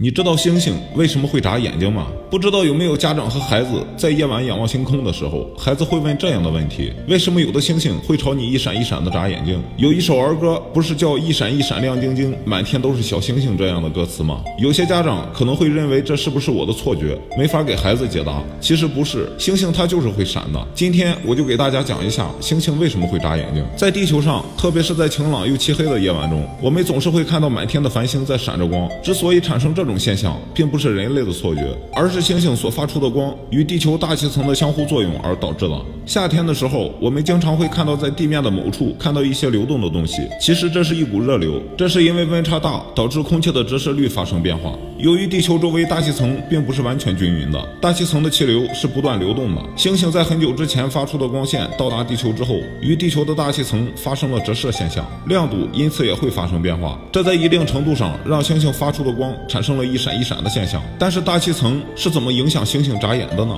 你知道星星为什么会眨眼睛吗？不知道有没有家长和孩子在夜晚仰望星空的时候，孩子会问这样的问题：为什么有的星星会朝你一闪一闪的眨眼睛？有一首儿歌不是叫“一闪一闪亮晶晶，满天都是小星星”这样的歌词吗？有些家长可能会认为这是不是我的错觉，没法给孩子解答。其实不是，星星它就是会闪的。今天我就给大家讲一下星星为什么会眨眼睛。在地球上，特别是在晴朗又漆黑的夜晚中，我们总是会看到满天的繁星在闪着光。之所以产生这这种现象并不是人类的错觉，而是星星所发出的光与地球大气层的相互作用而导致的。夏天的时候，我们经常会看到在地面的某处看到一些流动的东西，其实这是一股热流，这是因为温差大导致空气的折射率发生变化。由于地球周围大气层并不是完全均匀的，大气层的气流是不断流动的。星星在很久之前发出的光线到达地球之后，与地球的大气层发生了折射现象，亮度因此也会发生变化。这在一定程度上让星星发出的光产生了一闪一闪的现象。但是大气层是怎么影响星星眨眼的呢？